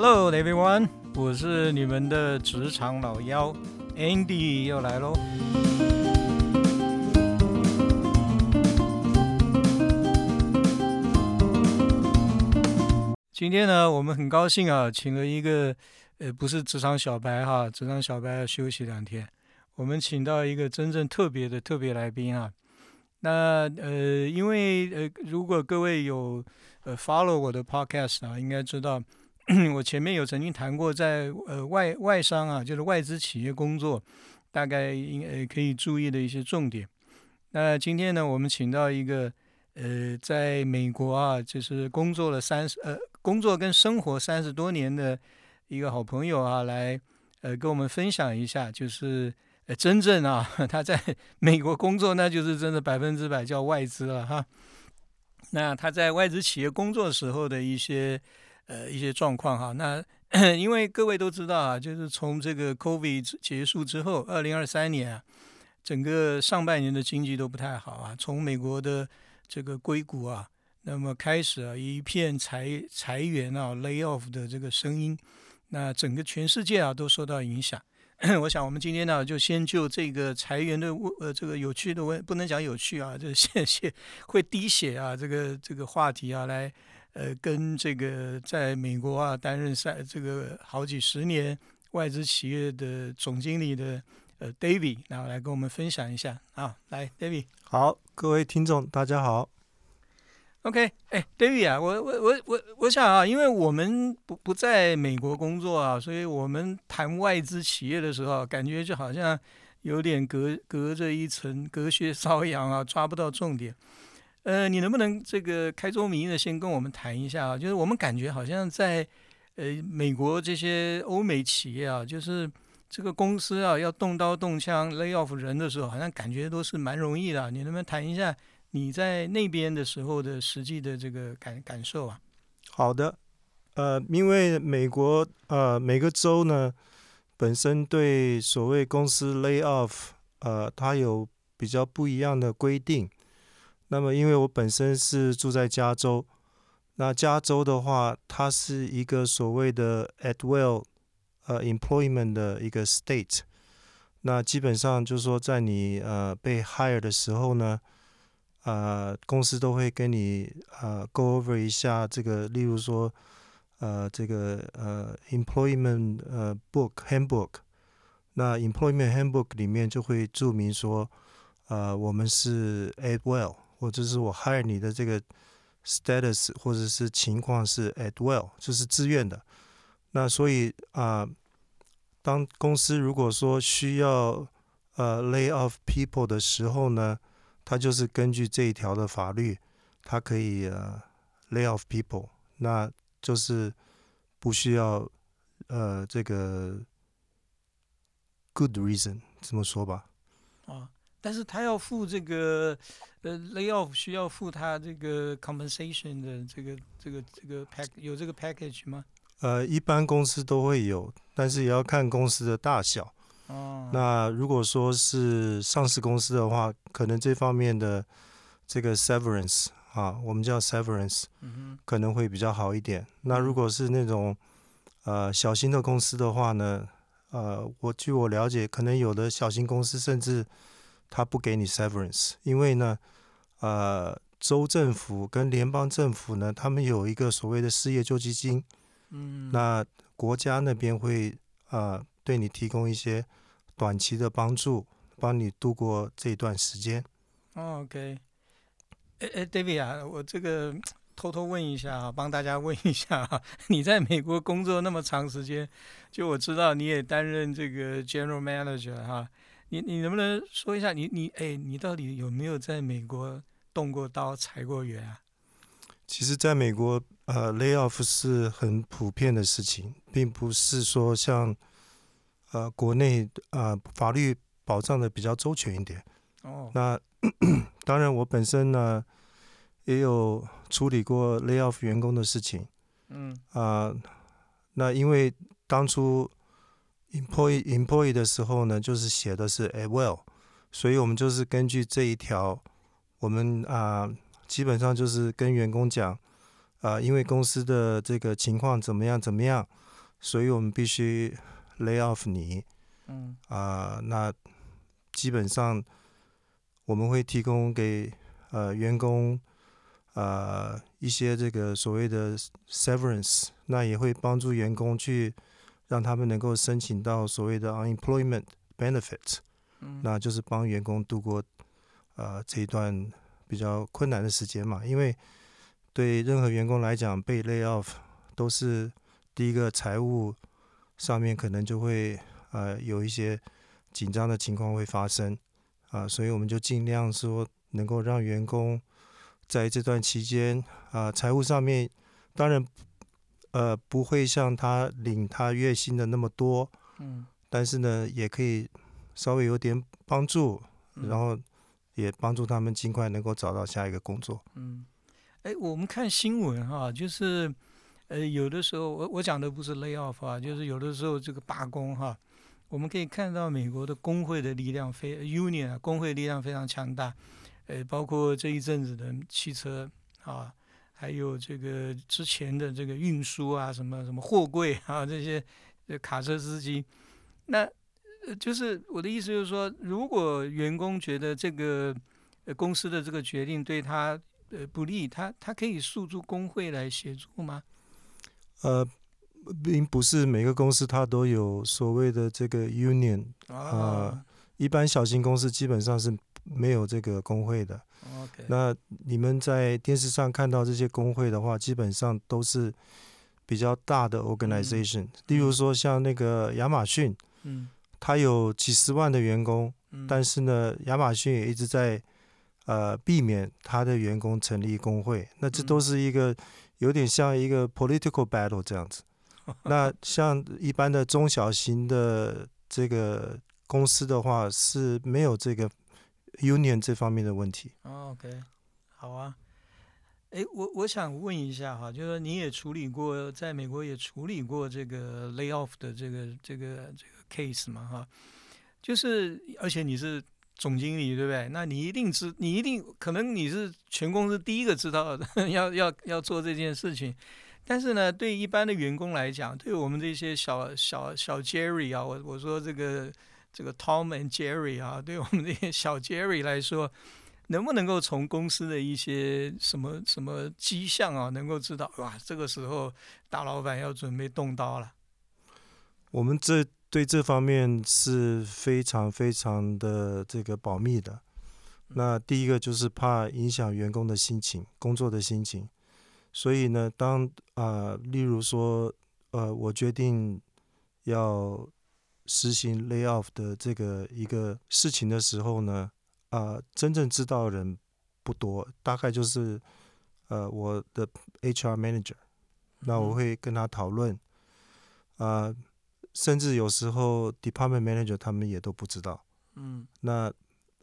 Hello everyone，我是你们的职场老妖 Andy 又来喽。今天呢，我们很高兴啊，请了一个呃，不是职场小白哈，职场小白要休息两天，我们请到一个真正特别的特别来宾啊。那呃，因为呃，如果各位有呃 follow 我的 podcast 啊，应该知道我前面有曾经谈过，在呃外外商啊，就是外资企业工作，大概应呃可以注意的一些重点。那今天呢，我们请到一个呃，在美国啊，就是工作了三十呃，工作跟生活三十多年的一个好朋友啊，来呃跟我们分享一下，就是。呃，真正啊，他在美国工作，那就是真的百分之百叫外资了哈。那他在外资企业工作时候的一些呃一些状况哈。那 因为各位都知道啊，就是从这个 COVID 结束之后，二零二三年啊，整个上半年的经济都不太好啊。从美国的这个硅谷啊，那么开始啊一片裁裁员啊 lay off 的这个声音，那整个全世界啊都受到影响。我想，我们今天呢，就先就这个裁员的问，呃，这个有趣的问，不能讲有趣啊，这谢谢会滴血啊，这个这个话题啊，来，呃，跟这个在美国啊担任三这个好几十年外资企业的总经理的呃 David，然后来跟我们分享一下啊，来，David，好，各位听众，大家好。OK，哎，David 啊，我我我我我想啊，因为我们不不在美国工作啊，所以我们谈外资企业的时候，感觉就好像有点隔隔着一层隔靴搔痒啊，抓不到重点。呃，你能不能这个开宗明义的先跟我们谈一下啊？就是我们感觉好像在呃美国这些欧美企业啊，就是这个公司啊要动刀动枪 lay off 人的时候，好像感觉都是蛮容易的。你能不能谈一下？你在那边的时候的实际的这个感感受啊？好的，呃，因为美国呃每个州呢本身对所谓公司 lay off 呃它有比较不一样的规定。那么因为我本身是住在加州，那加州的话，它是一个所谓的 at will 呃 employment 的一个 state。那基本上就是说，在你呃被 hire 的时候呢。呃，公司都会跟你呃 go over 一下这个，例如说，呃，这个呃 employment 呃 book handbook，那 employment handbook 里面就会注明说，呃，我们是 at will，或者是我 hire 你的这个 status 或者是情况是 at will，就是自愿的。那所以啊，当公司如果说需要呃 lay off people 的时候呢？他就是根据这一条的法律，他可以呃 lay off people，那就是不需要呃这个 good reason 这么说吧。啊，但是他要付这个呃 lay off 需要付他这个 compensation 的这个这个这个 pack 有这个 package 吗？呃，一般公司都会有，但是也要看公司的大小。哦，那如果说是上市公司的话，可能这方面的这个 severance 啊，我们叫 severance，可能会比较好一点。那如果是那种呃小型的公司的话呢，呃，我据我了解，可能有的小型公司甚至他不给你 severance，因为呢，呃，州政府跟联邦政府呢，他们有一个所谓的失业救济金，嗯，那国家那边会啊。对你提供一些短期的帮助，帮你度过这段时间。OK，哎哎，David 啊，我这个偷偷问一下啊，帮大家问一下啊，你在美国工作那么长时间，就我知道你也担任这个 General Manager 哈，你你能不能说一下，你你哎，你到底有没有在美国动过刀、裁过员啊？其实，在美国，呃，layoff 是很普遍的事情，并不是说像。呃，国内呃法律保障的比较周全一点。哦，那 当然，我本身呢也有处理过 lay off 员工的事情。嗯啊，那因为当初 employee employee 的时候呢，就是写的是 at will，所以我们就是根据这一条，我们啊基本上就是跟员工讲啊，因为公司的这个情况怎么样怎么样。所以我们必须 lay off 你嗯啊、那基本上我们会提供给呃员工呃一些这个所谓的 severance，那也会帮助员工去让他们能够申请到所谓的 unemployment benefit，嗯，那就是帮员工度过呃这一段比较困难的时间嘛，因为对任何员工来讲，被 lay off 都是第一个财务上面可能就会呃有一些紧张的情况会发生。啊、所以我们就尽量说能够让员工在这段期间啊、财务上面当然呃不会像他领他月薪的那么多，嗯，但是呢也可以稍微有点帮助，嗯。然后也帮助他们尽快能够找到下一个工作。嗯，哎，我们看新闻哈，就是呃，有的时候我我讲的不是 lay off 啊，就是有的时候这个罢工哈，我们可以看到美国的工会的力量非 union 啊，工会力量非常强大，呃，包括这一阵子的汽车啊，还有这个之前的这个运输啊，什么什么货柜啊这些呃卡车司机，那呃就是我的意思就是说，如果员工觉得这个呃公司的这个决定对他呃不利，他他可以诉诸工会来协助吗？呃，并不是每个公司它都有所谓的这个 union，啊一般小型公司基本上是没有这个工会的。，OK，那你们在电视上看到这些工会的话，基本上都是比较大的 organization，、例如说像那个亚马逊，嗯。它有几十万的员工，嗯，但是呢，亚马逊也一直在呃避免它的员工成立工会，那这都嗯。是一个有点像一个 political battle 这样子。那像一般的中小型的这个公司的话，是没有这个 union 这方面的问题。OK，好啊。哎，我我想问一下哈，就是你也处理过，在美国也处理过这个 lay off 的这个这个这个 case 嘛哈，就是而且你是总经理对不对？那你一定知，你一定可能你是全公司第一个知道，要要要做这件事情。但是呢，对一般的员工来讲，对我们这些小小小 Jerry 啊，我我说这个这个 Tom and Jerry 啊，对我们这些小 Jerry 来说，能不能够从公司的一些什么什么迹象啊，能够知道哇，这个时候大老板要准备动刀了。我们这对这方面是非常非常的这个保密的。那第一个就是怕影响员工的心情、工作的心情，所以呢，当啊、呃例如说，呃，我决定要实行 lay off 的这个一个事情的时候呢，啊、真正知道的人不多，大概就是呃我的 HR manager，那我嗯会跟他讨论，啊、甚至有时候 department manager 他们也都不知道。嗯。那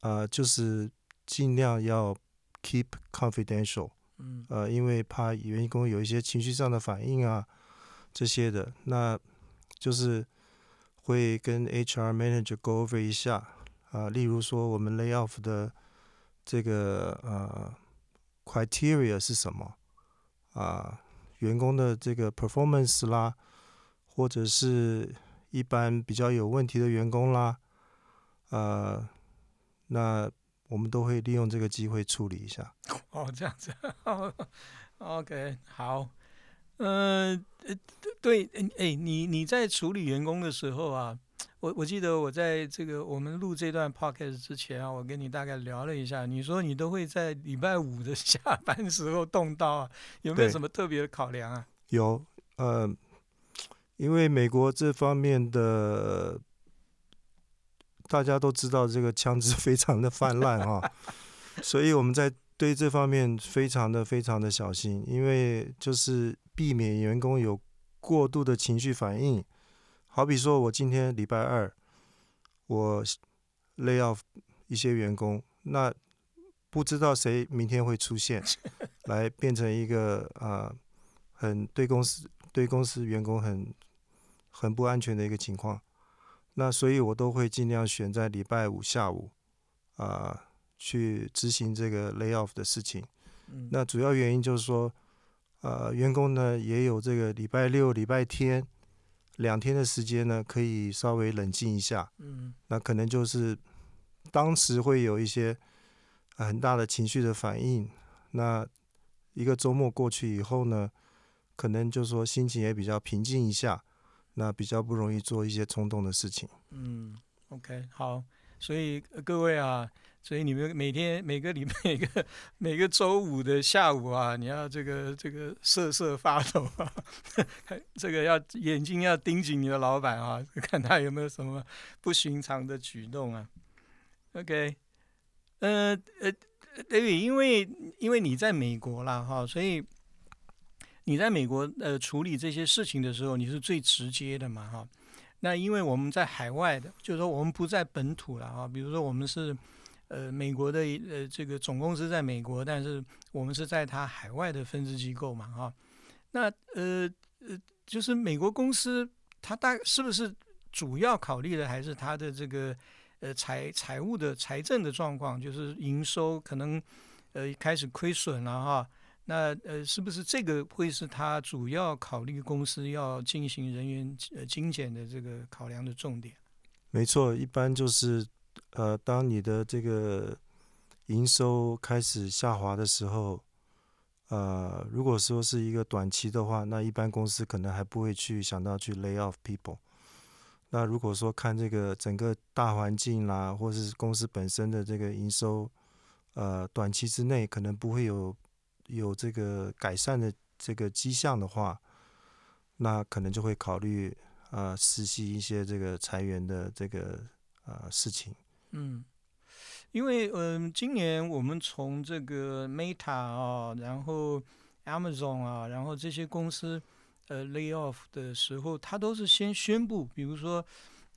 呃，就是尽量要 keep confidential，嗯。呃，因为怕员工有一些情绪上的反应啊，这些的，那就是会跟 HR manager go over 一下啊、例如说我们 lay off 的这个呃 criteria 是什么？啊、员工的这个 performance 啦，或者是一般比较有问题的员工啦，呃，那我们都会利用这个机会处理一下。哦，这样子，OK，好，呃，呃对，哎、哎你你在处理员工的时候啊，我我记得我在这个我们录这段 podcast 之前啊，我跟你大概聊了一下，你说你都会在礼拜五的 下班时候动刀啊，有没有什么特别的考量啊？有，呃，因为美国这方面的大家都知道，这个枪支非常的泛滥哈，所以我们在对这方面非常的非常的小心，因为就是避免员工有过度的情绪反应。好比说我今天礼拜二，我 lay off 一些员工，那不知道谁明天会出现，来变成一个啊。呃很对公司对公司员工很很不安全的一个情况。那所以我都会尽量选在礼拜五下午啊、去执行这个 lay off 的事情。嗯，那主要原因就是说，呃，员工呢也有这个礼拜六、礼拜天两天的时间呢，可以稍微冷静一下。嗯那可能就是当时会有一些呃很大的情绪的反应。那一个周末过去以后呢，可能就说心情也比较平静一下，那比较不容易做一些冲动的事情。嗯，OK，好，所以呃各位啊，所以你们每天每个礼拜每个 每个周五的下午啊，你要这个这个瑟瑟发抖啊，这个要眼睛要盯紧你的老板啊，看他有没有什么不寻常的举动啊。OK，呃呃哎因为因为你在美国啦哈，所以你在美国呃处理这些事情的时候，你是最直接的嘛哈。那因为我们在海外的，就是说我们不在本土了啊，比如说我们是呃美国的呃这个总公司在美国，但是我们是在它海外的分支机构嘛哈。那呃呃，就是美国公司它大是不是主要考虑的还是它的这个呃财财务的财政的状况，就是营收可能呃开始亏损了哈。那呃，是不是这个会是他主要考虑公司要进行人员呃精简的这个考量的重点？没错，一般就是呃，当你的这个营收开始下滑的时候，呃，如果说是一个短期的话，那一般公司可能还不会去想到去 lay off people。那如果说看这个整个大环境啦，或是公司本身的这个营收，呃，短期之内可能不会有有这个改善的这个迹象的话，那可能就会考虑呃实习一些这个裁员的这个呃事情。嗯，因为嗯、今年我们从这个 Meta 啊，然后 Amazon 啊，然后这些公司呃 lay off 的时候，它都是先宣布，比如说。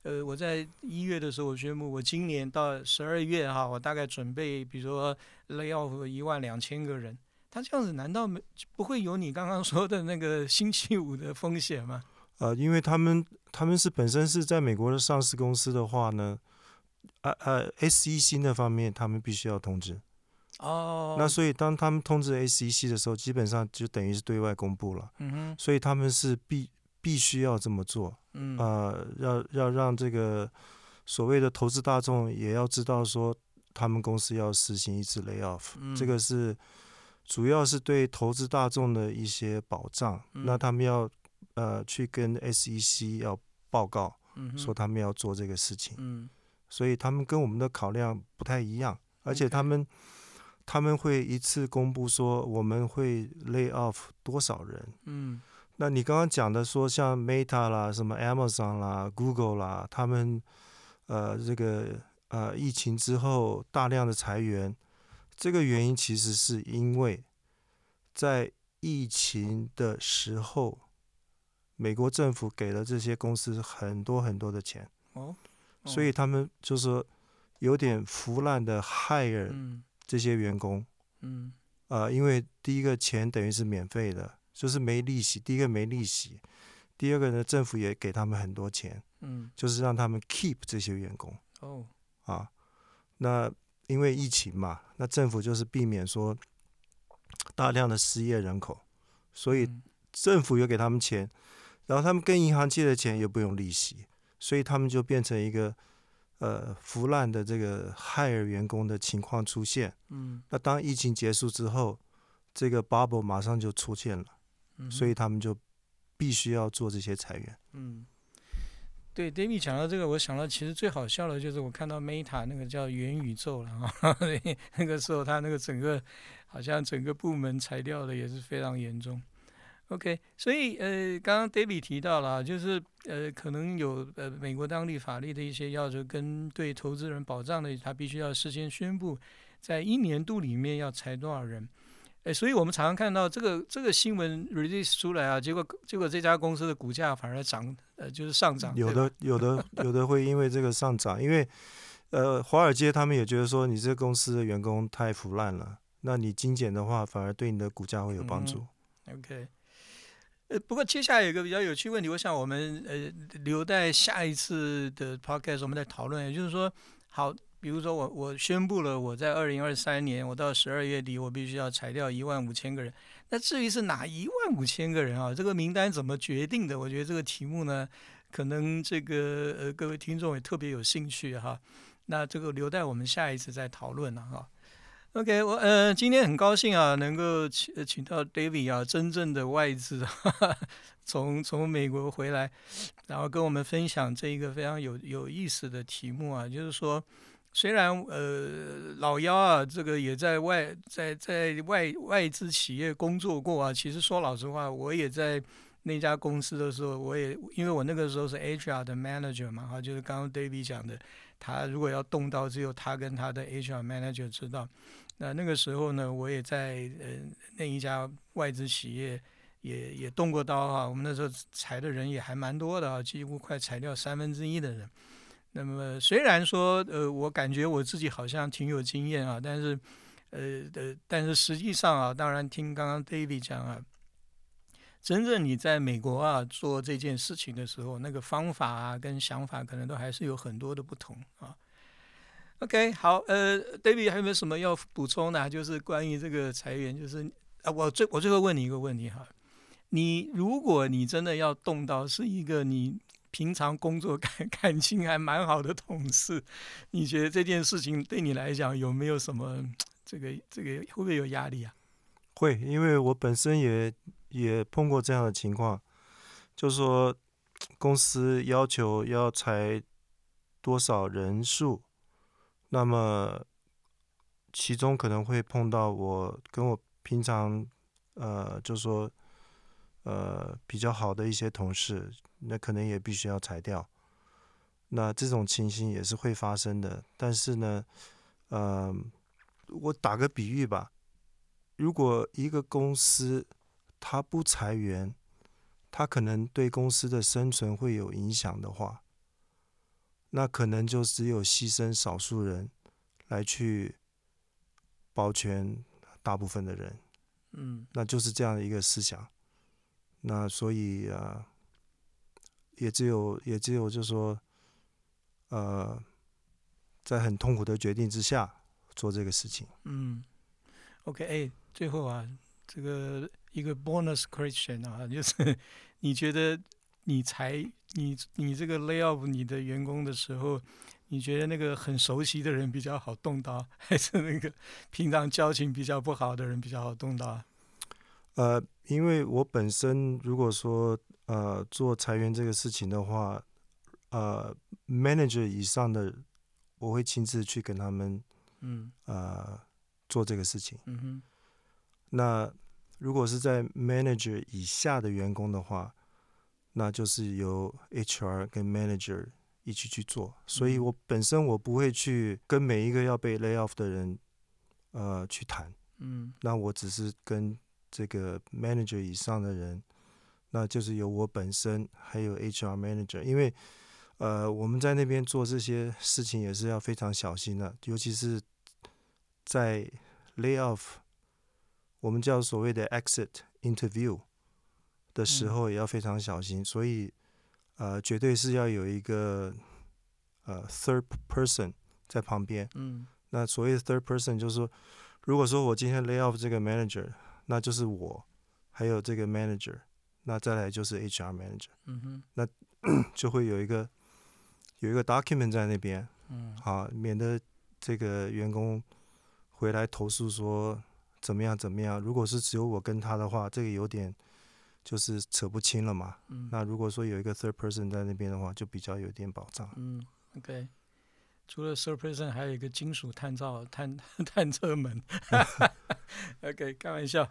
呃，我在一月的时候，我宣布我今年到十二月哈，我大概准备，比如说 lay off 一万两千个人。他这样子难道没不会有你刚刚说的那个星期五的风险吗？呃，因为他们他们是本身是在美国的上市公司的话呢，呃呃，SEC 那方面他们必须要通知。哦，那所以当他们通知 SEC 的时候，基本上就等于是对外公布了。嗯哼，所以他们是必必须要这么做。嗯呃，要要让这个所谓的投资大众也要知道说，他们公司要实行一次 lay off，、嗯这个是主要是对投资大众的一些保障。嗯那他们要呃去跟 SEC 要报告，嗯说他们要做这个事情，嗯所以他们跟我们的考量不太一样，而且他们他们会一次公布说我们会 lay off 多少人。嗯。那你刚刚讲的说，像 Meta 啦、什么 Amazon 啦、Google 啦，他们呃这个呃疫情之后大量的裁员，这个原因其实是因为在疫情的时候，美国政府给了这些公司很多很多的钱，哦，哦所以他们就是有点腐烂的 hire 嗯这些员工。嗯呃，因为第一个钱等于是免费的，就是没利息。第一个没利息，第二个呢，政府也给他们很多钱，嗯就是让他们 keep 这些员工哦啊。那因为疫情嘛，那政府就是避免说大量的失业人口，所以嗯政府又给他们钱，然后他们跟银行借的钱又不用利息，所以他们就变成一个呃腐烂的这个害尔员工的情况出现。嗯那当疫情结束之后，这个 bubble 马上就出现了，嗯，所以他们就必须要做这些裁员。嗯，对，David 讲到这个，我想到其实最好笑的就是我看到 Meta 那个叫元宇宙了哈，那个时候他那个整个好像整个部门裁掉的也是非常严重。OK，所以呃，刚刚 David 提到了啊，就是呃，可能有呃美国当地法律的一些要求跟对投资人保障的，他必须要事先宣布，在一年度里面要裁多少人。哎，所以我们常常看到这个这个新闻 release 出来啊，结果结果这家公司的股价反而涨，呃，就是上涨。有的 有的有的会因为这个上涨，因为呃华尔街他们也觉得说你这个公司的员工太腐烂了，那你精简的话反而对你的股价会有帮助。OK，呃，不过接下来有一个比较有趣问题，我想我们呃留待下一次的 podcast 我们再讨论。也就是说，好，比如说我我宣布了我在二零二三年，我到十二月底我必须要裁掉一万五千个人。那至于是哪一万五千个人啊，这个名单怎么决定的？我觉得这个题目呢，可能这个呃各位听众也特别有兴趣哈。那这个留待我们下一次再讨论了哈。OK，我呃今天很高兴啊，能够请请到 David 啊，真正的外资，从从美国回来，然后跟我们分享这一个非常有有意思的题目啊，就是说，虽然呃老幺啊，这个也在外在在外外资企业工作过啊，其实说老实话，我也在那家公司的时候，我也因为我那个时候是 HR 的 manager 嘛，哈，就是刚刚 David 讲的，他如果要动刀，只有他跟他的 HR manager 知道。那那个时候呢，我也在呃那一家外资企业也也动过刀哈。我们那时候裁的人也还蛮多的啊，几乎快裁掉三分之一的人。那么虽然说呃，我感觉我自己好像挺有经验啊，但是呃呃，但是实际上啊，当然听刚刚 David 讲啊，真正你在美国啊做这件事情的时候，那个方法啊跟想法可能都还是有很多的不同啊。OK，好，呃，David 还有没有什么要补充的？就是关于这个裁员，就是啊，我最我最后问你一个问题哈，你如果你真的要动到是一个你平常工作 感感情还蛮好的同事，你觉得这件事情对你来讲有没有什么这个这个会不会有压力啊？会，因为我本身也也碰过这样的情况，就是说公司要求要裁多少人数。那么，其中可能会碰到我跟我平常呃，就说呃比较好的一些同事，那可能也必须要裁掉。那这种情形也是会发生的。但是呢，呃，我打个比喻吧，如果一个公司它不裁员，它可能对公司的生存会有影响的话。那可能就只有牺牲少数人，来去保全大部分的人，嗯，那就是这样的一个思想。那所以啊，也只有也只有就是说，呃，在很痛苦的决定之下做这个事情。嗯，OK，哎，最后啊，这个一个 bonus question 啊，就是你觉得？你才你你这个 lay off 你的员工的时候，你觉得那个很熟悉的人比较好动刀，还是那个平常交情比较不好的人比较好动刀？呃，因为我本身如果说呃做裁员这个事情的话，呃，manager 以上的我会亲自去跟他们嗯呃做这个事情。嗯哼。那如果是在 manager 以下的员工的话，那就是由 HR 跟 Manager 一起去做，所以我本身我不会去跟每一个要被 lay off 的人，呃，去谈。嗯，那我只是跟这个 Manager 以上的人，那就是由我本身还有 HR Manager，因为呃我们在那边做这些事情也是要非常小心的，尤其是在 lay off，我们叫所谓的 exit interview。的时候也要非常小心，所以呃，绝对是要有一个呃 third person 在旁边。嗯，那所谓的 third person 就是说，如果说我今天 lay off 这个 manager，那就是我，还有这个 manager，那再来就是 HR manager。嗯哼，那 就会有一个有一个 document 在那边，嗯，好，免得这个员工回来投诉说怎么样怎么样。如果是只有我跟他的话，这个有点。就是扯不清了嘛。嗯。那如果说有一个 third person 在那边的话，就比较有点保障。嗯，OK。除了 third person，还有一个金属探照探 探测门。OK，开玩笑。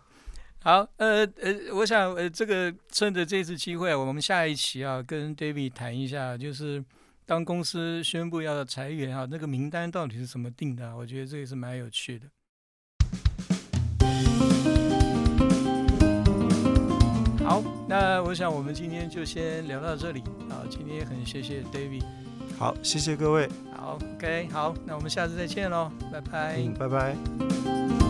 好，呃呃，我想呃，这个趁着这次机会，我们下一期啊，跟 David 谈一下，就是当公司宣布要裁员啊，那个名单到底是怎么定的？我觉得这也是蛮有趣的。那我想我们今天就先聊到这里啊。今天也很谢谢 David，好，谢谢各位。好，OK，好，那我们下次再见喽，拜拜。嗯，拜拜。